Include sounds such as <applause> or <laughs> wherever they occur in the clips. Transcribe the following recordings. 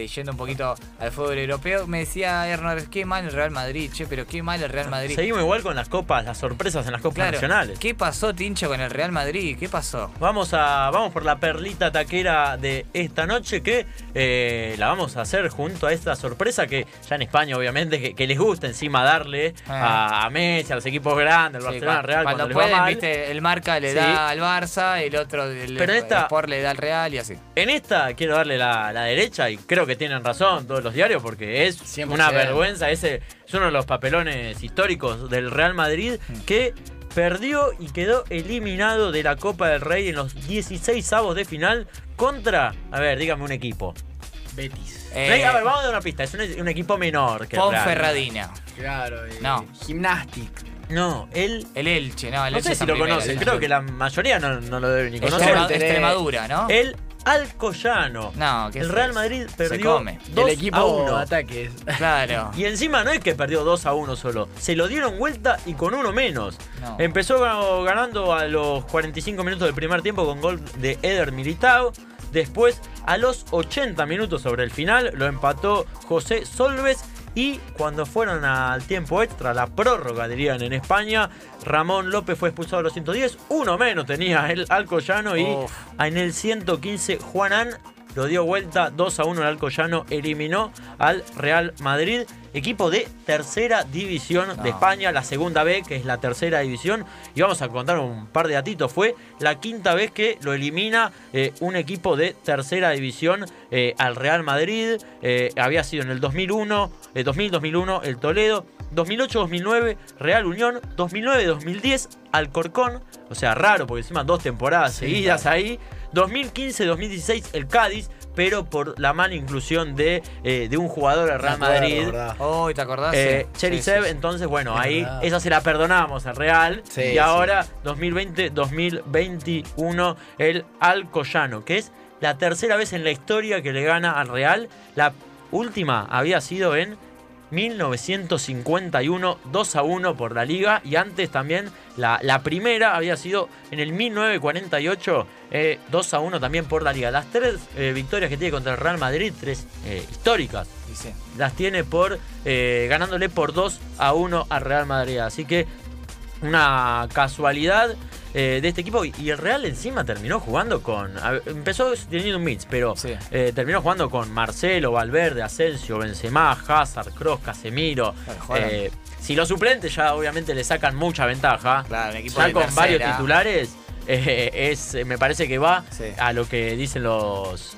Este, yendo un poquito al fútbol europeo, me decía Hernán, qué mal el Real Madrid, che, pero qué mal el Real Madrid. Seguimos igual con las copas, las sorpresas en las copas Claro, nacionales. ¿Qué pasó, Tincho, con el Real Madrid? ¿Qué pasó? Vamos a vamos por la perlita taquera de esta noche que eh, la vamos a hacer junto a esta sorpresa que ya en España obviamente que, que les gusta encima darle a, a Messi, a los equipos grandes, al Sí, Barcelona, al Real cuando, cuando, pueden, mal. viste, el marca le Sí. da al Barça, el otro el, Pero el esta- Sport le da al Real y así. En esta quiero darle la, la derecha y creo que tienen razón todos los diarios porque es 100%. una vergüenza. Ese es uno de los papelones históricos del Real Madrid Mm. que perdió y quedó eliminado de la Copa del Rey en los 16 avos de final contra, a ver, dígame un equipo. Betis. Eh, a ver, vamos a dar una pista. Es un, un equipo menor que el Real. Ponferradina. Claro. eh, No. Gymnastic. No, él. El Elche, no, el No Elche sé si lo primera, conocen, el creo que la mayoría no, no lo deben ni conocer. Extremadura, ¿no? El Alcoyano. No, ¿qué El Real? Madrid perdió come. 2 el equipo a 1. ataques. <laughs> Claro. Y encima no es que perdió 2 a 1 solo, se lo dieron vuelta y con uno menos. No. Empezó ga- ganando a los 45 minutos del primer tiempo con gol de Eder Militao. Después, a los 80 minutos sobre el final, lo empató José Solves. Y cuando fueron al tiempo extra, la prórroga dirían en España, Ramón López fue expulsado a los 110. Uno menos tenía el Alcoyano y en el 115 Juanán lo dio vuelta 2 a 1 el Alcoyano, eliminó al Real Madrid, equipo de tercera división No. de España, la segunda B, que es la tercera división. Y vamos a contar un par de datitos. Fue la quinta vez que lo elimina eh, un equipo de tercera división eh, al Real Madrid. Eh, había sido en el 2001, eh, 2000-2001 el Toledo. 2008-2009 Real Unión, 2009-2010 Alcorcón, o sea, raro porque encima dos temporadas seguidas ahí. 2015-2016 el Cádiz, pero por la mala inclusión de, eh, de un jugador al Real Madrid. ¿verdad? Oh, ¿te acordás? Eh, Sí, Cherisev, sí, sí. entonces bueno, Es ahí verdad. esa se la perdonamos al Real. Sí, y sí. ahora 2020-2021 el Alcoyano, que es la tercera vez en la historia que le gana al Real. La última había sido en 1951, 2 a 1 por la liga. Y antes también la, la primera había sido en el 1948, eh, 2 a 1 también por la liga. Las tres eh, victorias que tiene contra el Real Madrid, tres eh, históricas, Sí, las tiene por eh, ganándole por 2 a 1 al Real Madrid. Así que una casualidad eh, de este equipo. Y, y el Real encima terminó jugando con. a empezó teniendo un mix, pero Sí. eh, terminó jugando con Marcelo, Valverde, Asensio, Benzema, Hazard, Kroos, Casemiro. Eh, si los suplentes ya obviamente le sacan mucha ventaja. Claro, equipo ya con tercera. varios titulares. es, me parece que va Sí. a lo que dicen los.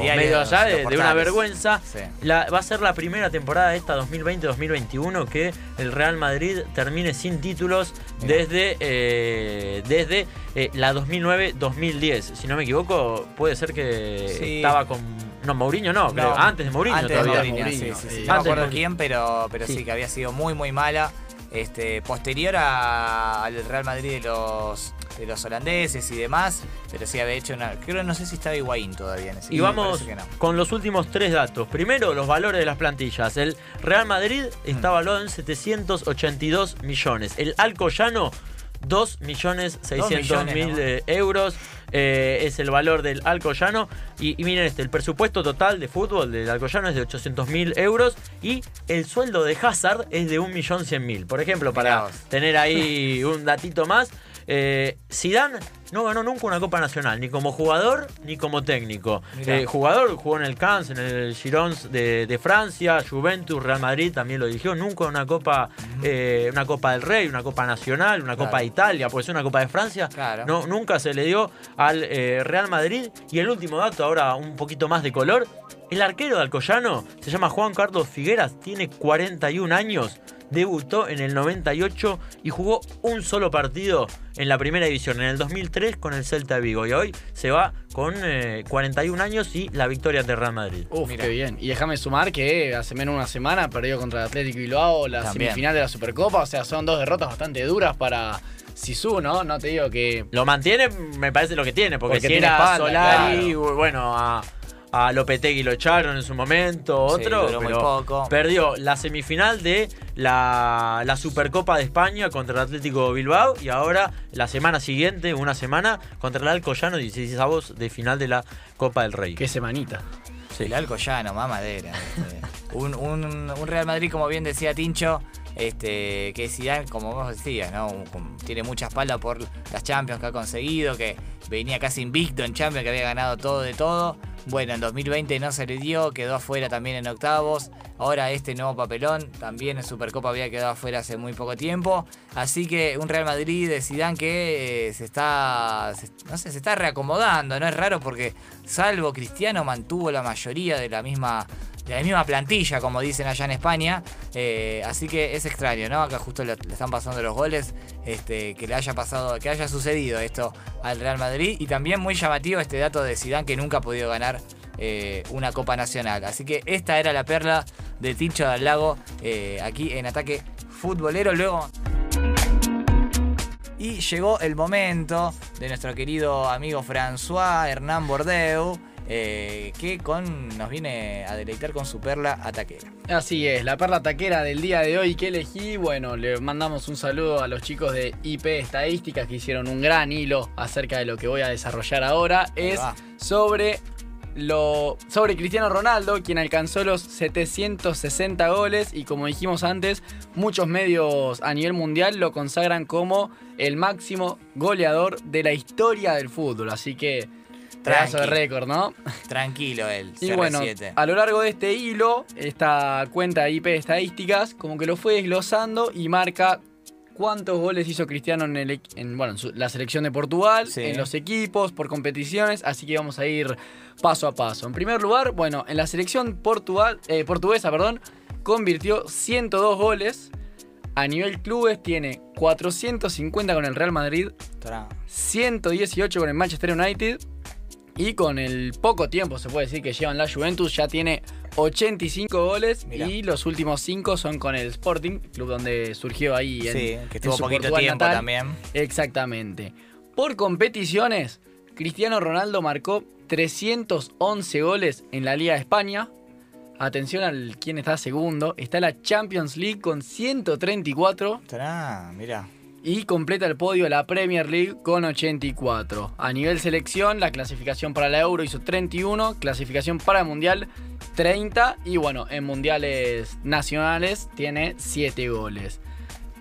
Diarios, medios allá de, de una vergüenza. Sí. La- va a ser la primera temporada esta 2020-2021 que el Real Madrid termine sin títulos Mirá. desde, eh, desde eh, la 2009-2010. Si no me equivoco, puede ser que Sí. estaba con... No, Mourinho no, creo. No, antes de Mourinho Antes de todavía. Mourinho, Mourinho, sí, sí. No me Antes de acuerdo quién, pero, pero sí. Sí. que había sido muy, muy mala. Este, posterior a- al Real Madrid de los, de los holandeses y demás, pero sí había hecho una. Creo no sé si estaba Higuaín todavía en ese Y vamos no. con los últimos tres datos. Primero, los valores de las plantillas. El Real Madrid está Mm. valuado en 782 millones. El Alcoyano, 2 millones 600 millones, mil ¿no? euros. Eh, es el valor del Alcoyano. Y, y miren este, el presupuesto total de fútbol del Alcoyano es de 800 mil euros. Y el sueldo de Hazard es de 1.100.000. Por ejemplo, para tener ahí un datito más. Eh, Zidane no ganó nunca una Copa Nacional, ni como jugador ni como técnico. Eh, jugador jugó en el Cannes, en el Girons de, de Francia, Juventus, Real Madrid también lo dirigió. Nunca una Copa, eh, una Copa del Rey, una Copa Nacional, una Claro. Copa de Italia, puede ser una Copa de Francia. Claro. No, nunca se le dio al eh, Real Madrid. Y el último dato, ahora un poquito más de color. El arquero de Alcoyano se llama Juan Carlos Figueras, tiene 41 años. Debutó en el 98 y jugó un solo partido en la primera división, en el 2003 con el Celta de Vigo. Y hoy se va con eh, 41 años y la victoria ante Real Madrid. Uf, Mira. qué bien. Y déjame sumar que hace menos de una semana perdió contra el Atlético Bilbao la También. semifinal de la Supercopa. O sea, son dos derrotas bastante duras para Sisu, ¿no? No te digo que. Lo mantiene, me parece lo que tiene, porque, Porque si tiene era espalda, Solari, bueno, a, a Lopetegui lo echaron en su momento, Sí, otro, duró muy pero poco. perdió la semifinal de la, la Supercopa de España contra el Atlético Bilbao y ahora la semana siguiente, una semana, contra el Alcoyano, 16 avos de final de la Copa del Rey. Qué semanita. El Alcoyano, mamadera. este. <laughs> un, un- un Real Madrid, como bien decía Tincho, este, que Zidane, como vos decías, ¿no? Tiene mucha espalda por las Champions que ha conseguido, que venía casi invicto en Champions, que había ganado todo de todo. Bueno, en 2020 no se le dio, quedó afuera también en octavos. Ahora este nuevo papelón, también en Supercopa había quedado afuera hace muy poco tiempo. Así que un Real Madrid de Zidane que eh, se está, no sé, se está reacomodando. No es raro porque salvo Cristiano mantuvo la mayoría de la misma la misma plantilla, como dicen allá en España. Eh, así que es extraño, ¿no? Acá justo le, le están pasando los goles. Este, que le haya pasado, que haya sucedido esto al Real Madrid. Y también muy llamativo este dato de Zidane que nunca ha podido ganar eh, una Copa Nacional. Así que esta era la perla de Tincho del Lago eh, aquí en ataque futbolero. Luego. Y llegó el momento de nuestro querido amigo François Hernán Bordeu, eh, que con, nos viene a deleitar con su perla ataquera. Así es, la perla taquera del día de hoy que elegí, bueno, le mandamos un saludo a los chicos de IP Estadísticas que hicieron un gran hilo acerca de lo que voy a desarrollar ahora. Es sobre lo sobre Cristiano Ronaldo, quien alcanzó los 760 goles y como dijimos antes, muchos medios a nivel mundial lo consagran como el máximo goleador de la historia del fútbol, así que pedazo de récord, ¿no? Tranquilo él, Y CR7. bueno, a lo largo de este hilo, esta cuenta IP de estadísticas, como que lo fue desglosando y marca cuántos goles hizo Cristiano en, el, equ- en, bueno, en su- la selección de Portugal, Sí. en los equipos, por competiciones, así que vamos a ir paso a paso. En primer lugar, bueno, en la selección Portugal, eh, portuguesa, perdón, convirtió 102 goles. A nivel clubes tiene 450 con el Real Madrid, Tra- 118 con el Manchester United y con el poco tiempo se puede decir que llevan la Juventus ya tiene 85 goles Mirá. y los últimos 5 son con el Sporting, club donde surgió ahí en, Sí, en que estuvo su poquito Portugal tiempo natal. también. Exactamente. Por competiciones, Cristiano Ronaldo marcó 311 goles en la Liga de España. Atención al quien está segundo. Está la Champions League con 134 Tra, mira. Y completa el podio la Premier League con 84. A nivel selección, la clasificación para la Euro hizo 31, clasificación para el Mundial 30 y bueno, en mundiales nacionales tiene 7 goles.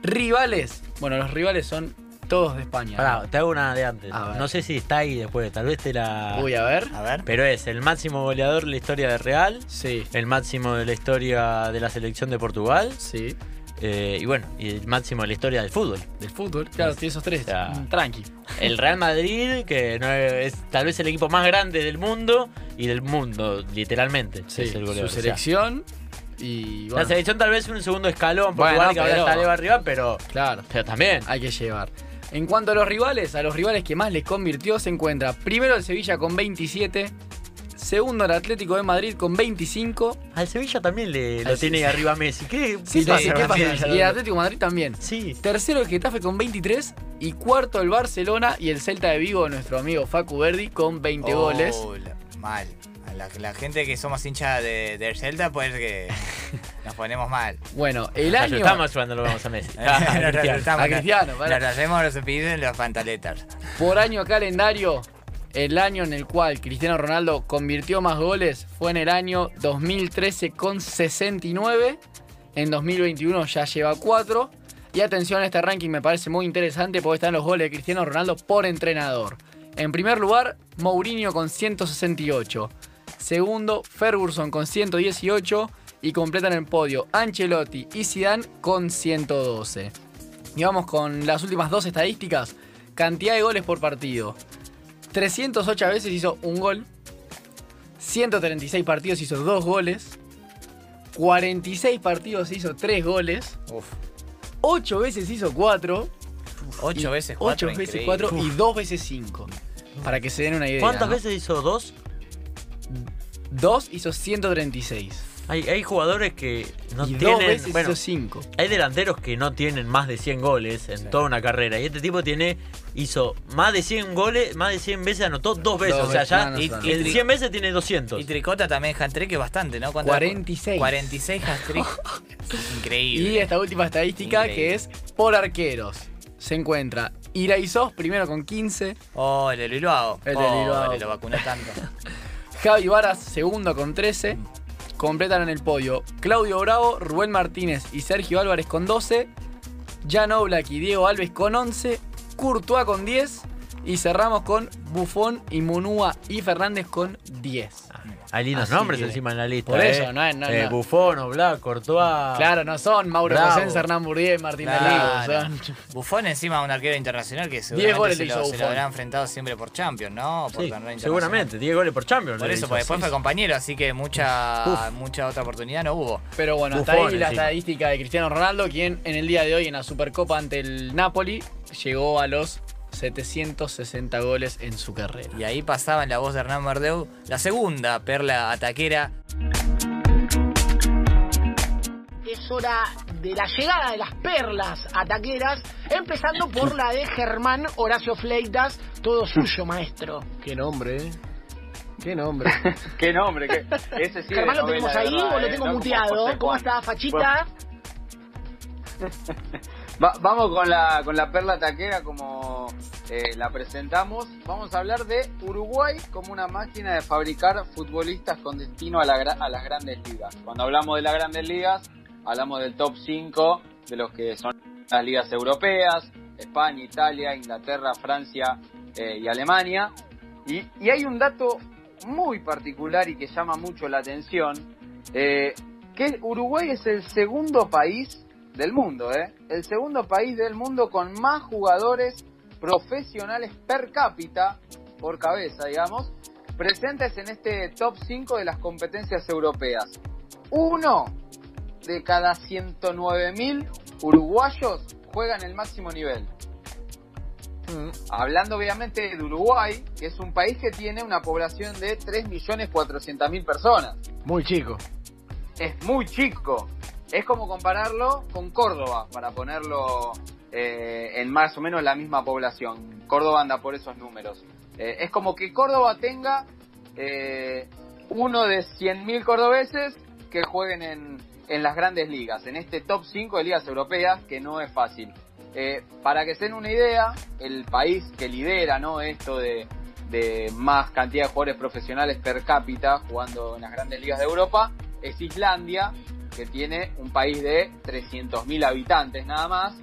Rivales, bueno, los rivales son todos de España. Pará, te hago una de antes. No sé si está ahí después, tal vez te la. Uy, a ver. A ver. Pero es el máximo goleador de la historia de Real, Sí, el máximo de la historia de la selección de Portugal sí. Eh, y bueno, y el máximo de la historia del fútbol. Del fútbol, claro, tiene esos tres. O sea, Tranqui. El Real Madrid, que no es, es tal vez el equipo más grande del mundo y del mundo, literalmente. Sí, es el su goleador. O sea, selección y La bueno, selección tal vez un segundo escalón, Bueno, Portugal que ahora está arriba, pero, claro. pero también. hay que llevar. En cuanto a los rivales, a los rivales que más les convirtió se encuentra primero el Sevilla con 27, segundo el Atlético de Madrid con 25, Al Sevilla también le, lo Al tiene sí. arriba Messi. ¿Qué, Sí, qué pasa y el Atlético de Madrid también. Sí. Tercero el Getafe con 23 y cuarto el Barcelona y el Celta de Vigo, nuestro amigo Facu Verdi con 20 Oh, goles. la- mal. A la, la gente que somos hinchas de, del Celta, pues que <laughs> nos ponemos mal. Bueno, el Nos año Estamos cuando lo vamos a Messi. <laughs> Nos Ah, Cristiano. a Cristiano, para. Nos hacemos los cepillos en los pantaletas. por año calendario, el año en el cual Cristiano Ronaldo convirtió más goles fue en el año 2013 con 69. En 2021 ya lleva 4. Y atención a este ranking, me parece muy interesante porque están los goles de Cristiano Ronaldo por entrenador. En primer lugar, Mourinho con 168. Segundo, Ferguson con 118. Y completan el podio Ancelotti y Zidane con 112. Y vamos con las últimas dos estadísticas. Cantidad de goles por partido. 308 veces hizo un gol. 136 partidos hizo dos goles. 46 partidos hizo 3 goles. Uf. 8 veces hizo 4. Ocho veces cuatro. 8 veces. 4 y 2 veces 5. Para que se den una idea. ¿Cuántas ¿no? veces hizo dos? 2 hizo 136. Hay, hay jugadores que no y 2 tienen. veces Bueno, hizo 5. hay delanteros que no tienen más de 100 goles en Sí. toda una carrera. Y este tipo tiene. Hizo más de 100 goles, más de 100 veces anotó dos veces. Dos o sea, ya no, no y- son. y- en 100 veces tiene 200. Y Tricota también hat-trick que es bastante, ¿no? ¿Cuántas- 46. 46 hat-trick. <laughs> Increíble. Y esta última estadística Increíble. que es por arqueros. Se encuentra Iraizos primero con 15, Oh, el de. El de Oh, Luiluao. Lo vacunó tanto. <laughs> Javi Varas segundo con 13. Completan en el podio Claudio Bravo, Rubén Martínez y Sergio Álvarez con 12. Jan Oblak y Diego Alves con 11. Courtois con 10. Y cerramos con Buffon y Munúa y Fernández con 10. Hay lindos Así nombres que, encima en la lista. por ¿eh? eso, no es- no Eh, nada. Buffon, Oblak, Courtois. Claro, no son Mauro Bravo. Rosén, Hernán Bourdieu y Martín Claro. Laligo, son- <laughs> Buffon encima un arquero internacional que goles seguramente se le lo, hizo se lo Buffon. habrá enfrentado siempre por Champions, ¿no? Por Sí, torneo internacional. seguramente, 10 goles por Champions. Por le eso, hizo. porque después Sí, fue compañero, así que mucha, mucha otra oportunidad no hubo. Pero bueno, hasta Buffon ahí la encima. estadística de Cristiano Ronaldo, quien en el día de hoy en la Supercopa ante el Napoli llegó a los 760 goles en su carrera. Y ahí pasaba en la voz de Hernán Verdeu la segunda perla ataquera. es hora de la llegada de las perlas ataqueras, empezando por la de Germán Horacio Fleitas, todo suyo, maestro. Qué nombre, ¿eh? Qué nombre. <laughs> Qué nombre, qué. Ese sí. Germán lo tenemos ahí ¿verdad, o lo eh? tengo No como muteado. ¿Cómo Juan. está, Fachita? <laughs> Va- vamos con la, con la perla taquera como eh, la presentamos. Vamos a hablar de Uruguay como una máquina de fabricar futbolistas con destino a, las grandes ligas. Cuando hablamos de las grandes ligas, hablamos del top 5 de los que son las ligas europeas, España, Italia, Inglaterra, Francia eh, y Alemania. Y, y hay un dato muy particular y que llama mucho la atención, eh, que Uruguay es el segundo país del mundo, ¿eh? El segundo país del mundo con más jugadores profesionales per cápita, por cabeza, digamos, presentes en este top 5 de las competencias europeas. Uno de cada 109.000 uruguayos juega en el máximo nivel. Hablando obviamente de Uruguay, que es un país que tiene una población de 3.400.000 personas Muy chico. es muy chico. Es como compararlo con Córdoba, para ponerlo eh, en más o menos la misma población. Córdoba anda por esos números. Eh, es como que Córdoba tenga eh, uno de 100.000 cordobeses que jueguen en, en las grandes ligas, en este top 5 de ligas europeas, que no es fácil. Eh, para que se den una idea, el país que lidera ¿no? esto de, de más cantidad de jugadores profesionales per cápita jugando en las grandes ligas de Europa es Islandia, que tiene un país de 300.000 habitantes nada más,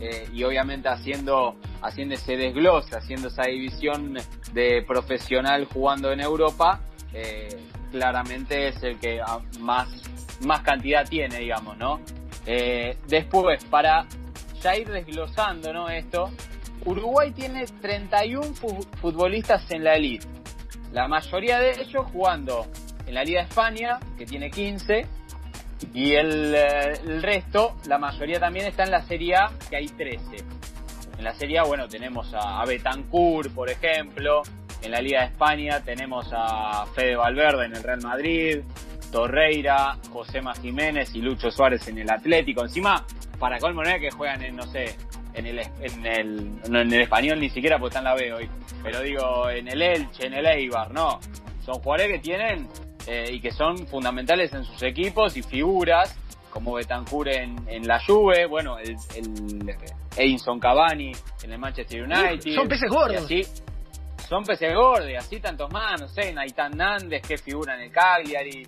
eh, y obviamente haciendo, haciendo ese desglose, haciendo esa división de profesional jugando en Europa, eh, claramente es el que más, más cantidad tiene, digamos, ¿no? Eh, después, para ya ir desglosando ¿no? esto, Uruguay tiene 31 fu- futbolistas en la elite. La mayoría de ellos jugando en la Liga de España, que tiene 15, y el, eh, el resto, la mayoría también está en la Serie A, que hay 13. En la Serie A, bueno, tenemos a, a Betancourt, por ejemplo. En la Liga de España tenemos a Fede Valverde en el Real Madrid, Torreira, Josema Jiménez y Lucho Suárez en el Atlético. Encima, para colmo no es que juegan en, no sé, en el, en el, en el español ni siquiera porque está en la B hoy. Pero digo, en el Elche, en el Eibar, no. Son jugadores que tienen eh, y que son fundamentales en sus equipos y figuras como Betancourt en, en la Juve, bueno, el, el Edinson Cavani en el Manchester United. Son peces gordos. Y así, son peces gordos y así tantos más, no sé, Naitan Nández que figura en el Cagliari.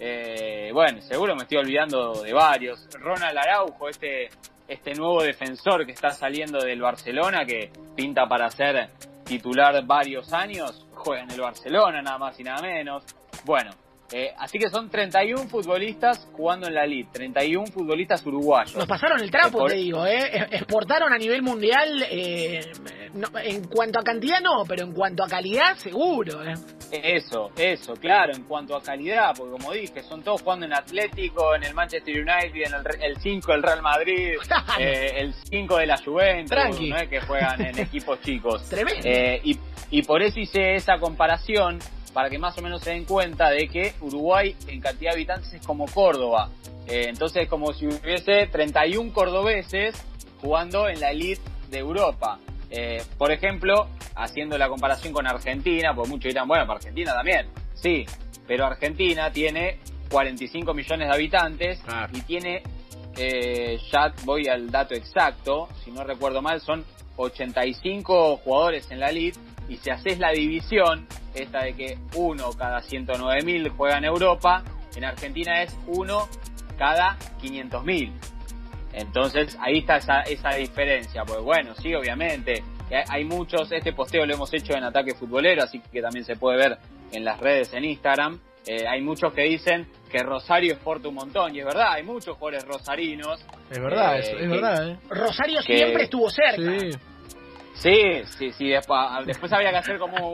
Eh, bueno, seguro me estoy olvidando de varios. Ronald Araujo, este, este nuevo defensor que está saliendo del Barcelona, que pinta para ser titular varios años, juega en el Barcelona, nada más y nada menos. Bueno, eh, así que son 31 futbolistas jugando en la Elite, 31 futbolistas uruguayos. Nos pasaron el trapo, Por- te digo, ¿eh? Exportaron a nivel mundial eh, eh, no, en cuanto a cantidad no, pero en cuanto a calidad seguro. ¿eh? Eso, eso, claro, en cuanto a calidad, porque como dije, son todos jugando en Atlético, en el Manchester United, en el, Re- el 5 del Real Madrid, <laughs> eh, el 5 de la Juventus, Tranqui. no que juegan en <laughs> equipos chicos. Tremendo. Eh, y, y por eso hice esa comparación, para que más o menos se den cuenta de que Uruguay en cantidad de habitantes es como Córdoba. Eh, entonces es como si hubiese 31 cordobeses jugando en la elite de Europa. Eh, por ejemplo, haciendo la comparación con Argentina, porque muchos dirán, bueno, para Argentina también. Sí, pero Argentina tiene 45 millones de habitantes y tiene, eh, ya voy al dato exacto, si no recuerdo mal, son 85 jugadores en la elite y si haces la división, esta de que uno cada 109 mil juega en Europa, en Argentina es uno cada 500 mil. Entonces ahí está esa, esa diferencia, pues bueno, sí, obviamente, hay- hay muchos, este posteo lo hemos hecho en Ataque Futbolero, así que también se puede ver en las redes en Instagram, Eh, hay muchos que dicen que Rosario exporta un montón, y es verdad, hay muchos jugadores rosarinos. Es verdad, eh, es que- verdad, ¿eh? Rosario Que- siempre estuvo cerca. Sí. Sí, sí, sí, después, después habría que hacer como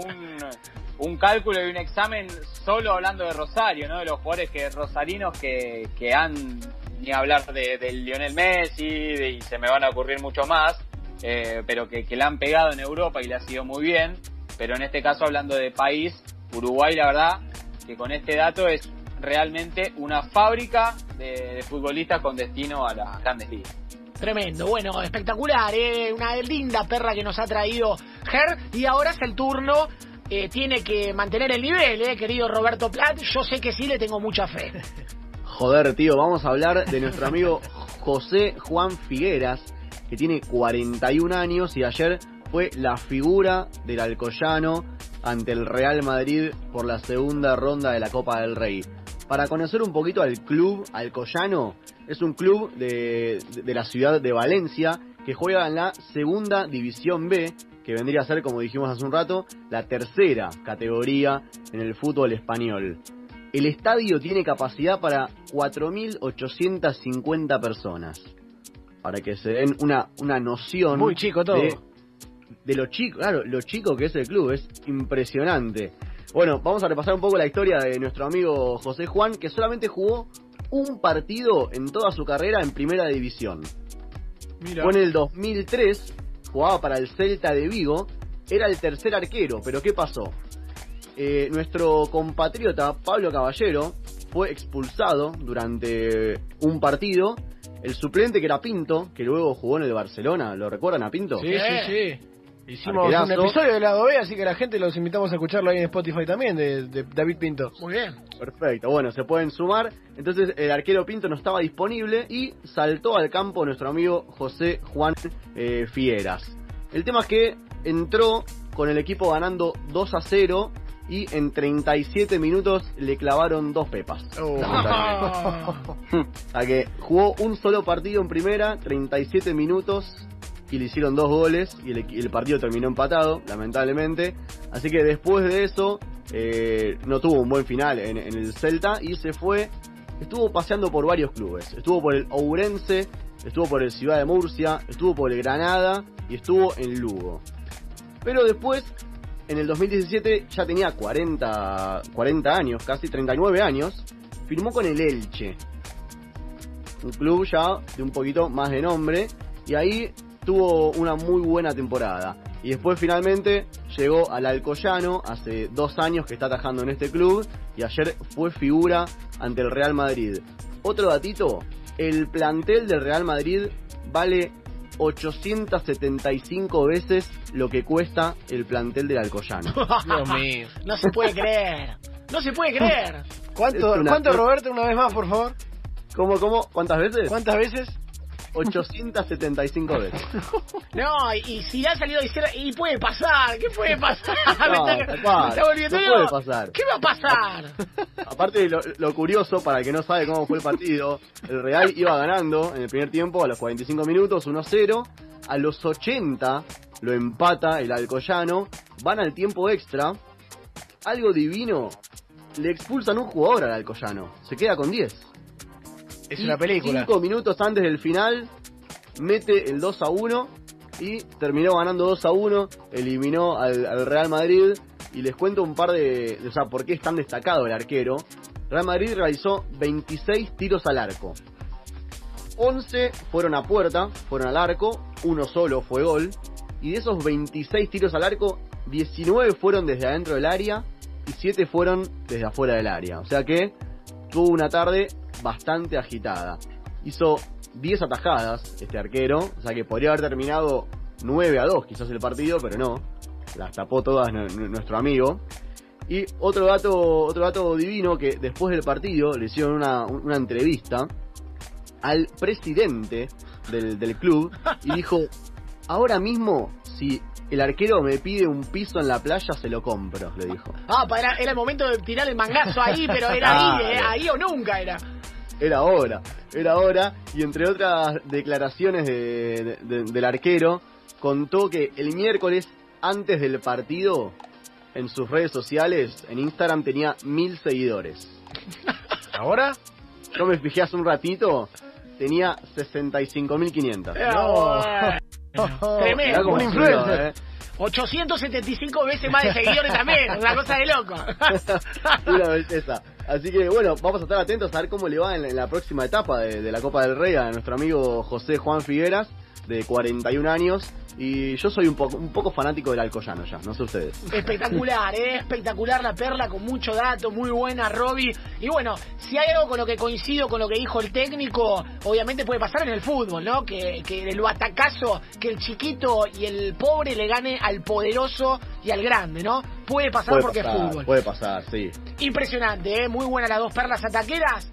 un, cálculo y un examen solo hablando de Rosario, ¿no? De los jugadores que rosarinos que, han, ni hablar de, de Lionel Messi, y se me van a ocurrir mucho más, eh, pero que, que le han pegado en Europa y le ha sido muy bien, pero en este caso hablando de país, Uruguay la verdad que con este dato es realmente una fábrica de, de futbolistas con destino a las grandes ligas. Tremendo, bueno, espectacular, ¿eh? una linda perra que nos ha traído Ger. Y ahora es el turno, eh, tiene que mantener el nivel, ¿eh? querido Roberto Plat. Yo sé que sí le tengo mucha fe. <laughs> Joder, tío, vamos a hablar de nuestro amigo José Juan Figueras, que tiene 41 años y ayer fue la figura del Alcoyano ante el Real Madrid por la segunda ronda de la Copa del Rey. Para conocer un poquito al club Alcoyano, es un club de, de la ciudad de Valencia que juega en la segunda división B, que vendría a ser, como dijimos hace un rato, la tercera categoría en el fútbol español. El estadio tiene capacidad para 4.850 personas. Para que se den una, una noción Muy chico todo. de, de lo chico, claro, lo chico que es el club, es impresionante. Bueno, vamos a repasar un poco la historia de nuestro amigo José Juan, que solamente jugó un partido en toda su carrera en primera división. Mira. Fue en el 2003, jugaba para el Celta de Vigo, era el tercer arquero, pero ¿qué pasó? Eh, nuestro compatriota Pablo Caballero fue expulsado durante un partido. El suplente que era Pinto, que luego jugó en el Barcelona, ¿lo recuerdan a Pinto? Sí, sí, sí. Hicimos Arquerazo. un episodio de lado B, así que la gente los invitamos a escucharlo ahí en Spotify también, de, de David Pinto. Muy bien. Perfecto, bueno, se pueden sumar. Entonces el arquero Pinto no estaba disponible y saltó al campo nuestro amigo José Juan eh, Figueras. El tema es que entró con el equipo ganando 2 a 0 y en 37 minutos le clavaron dos pepas. Oh. Lamentablemente. <laughs> <laughs> A que jugó un solo partido en primera, 37 minutos y le hicieron dos goles y el, partido terminó empatado, lamentablemente. Así que después de eso eh, no tuvo un buen final en, en el Celta y se fue, estuvo paseando por varios clubes. Estuvo por el Ourense, estuvo por el Ciudad de Murcia, estuvo por el Granada y estuvo en Lugo. Pero después, en el 2017 ya tenía 40, 40 años, casi 39 años, firmó con el Elche. Un club ya de un poquito más de nombre. Y ahí tuvo una muy buena temporada. Y después finalmente llegó al Alcoyano, hace dos años que está atajando en este club. Y ayer fue figura ante el Real Madrid. Otro datito, el plantel del Real Madrid vale 875 veces lo que cuesta el plantel del Alcoyano. <laughs> Dios mío. No se puede creer. No se puede creer. <laughs> ¿Cuánto, una- ¿cuánto Roberto, una vez más, por favor? ¿Cómo, cómo? ¿Cuántas veces? ¿Cuántas veces? 875 veces. <laughs> No, y, si le ha salido a decir, y puede pasar, ¿qué puede pasar? <laughs> No, me está, papá, me está volviendo no puede pasar. ¿Qué va a pasar? <laughs> Aparte, lo, lo curioso, para el que no sabe cómo fue el partido, el Real iba ganando en el primer tiempo a los 45 minutos, 1-0. A los 80 lo empata el Alcoyano. Van al tiempo extra. Algo divino. Le expulsan un jugador al Alcoyano. Se queda con 10. Es Y una película. Cinco minutos antes del final, mete el 2 a 1 y terminó ganando 2 a 1, eliminó al, al Real Madrid y les cuento un par de, o sea, por qué es tan destacado el arquero. Real Madrid realizó 26 tiros al arco. 11 fueron a puerta, fueron al arco, uno solo fue gol. Y de esos 26 tiros al arco, 19 fueron desde adentro del área y 7 fueron desde afuera del área. O sea que tuvo una tarde bastante agitada. Hizo 10 atajadas este arquero, o sea que podría haber terminado 9 a 2 quizás el partido, pero no. Las tapó todas nu- nu- nuestro amigo. Y otro dato, otro dato divino que después del partido le hicieron una, una entrevista al presidente del, del club y dijo, ahora mismo si el arquero me pide un piso en la playa se lo compro, le dijo. Ah, era, era el momento de tirar el mangazo ahí, pero era <laughs> ahí, eh, ahí o nunca era. Era ahora, era ahora, y entre otras declaraciones de- de- del arquero, contó que el miércoles antes del partido, en sus redes sociales, en Instagram tenía mil seguidores. <laughs> ¿Ahora? Yo me fijé hace un ratito, tenía 65.500. Eh, <laughs> Mirá Tremendo. cómo Un influencer. eh. 875 veces más de seguidores también, una cosa de loco. <laughs> Una belleza. Así que bueno, vamos a estar atentos a ver cómo le va en la, próxima etapa de la Copa del Rey a nuestro amigo José Juan Figueras, de 41 años. Y yo soy un poco, un poco fanático del Alcoyano ya, no sé ustedes. Espectacular, <laughs> ¿eh? espectacular la perla con mucho dato, muy buena Robbie. Y bueno, si hay algo con lo que coincido con lo que dijo el técnico, obviamente puede pasar en el fútbol, ¿no? Que, que el batacazo, que el chiquito y el pobre le gane al poderoso y al grande, ¿no? Puede pasar Puede porque pasar, es fútbol. puede pasar, sí. Impresionante, ¿eh? muy buena las dos perlas ataqueras.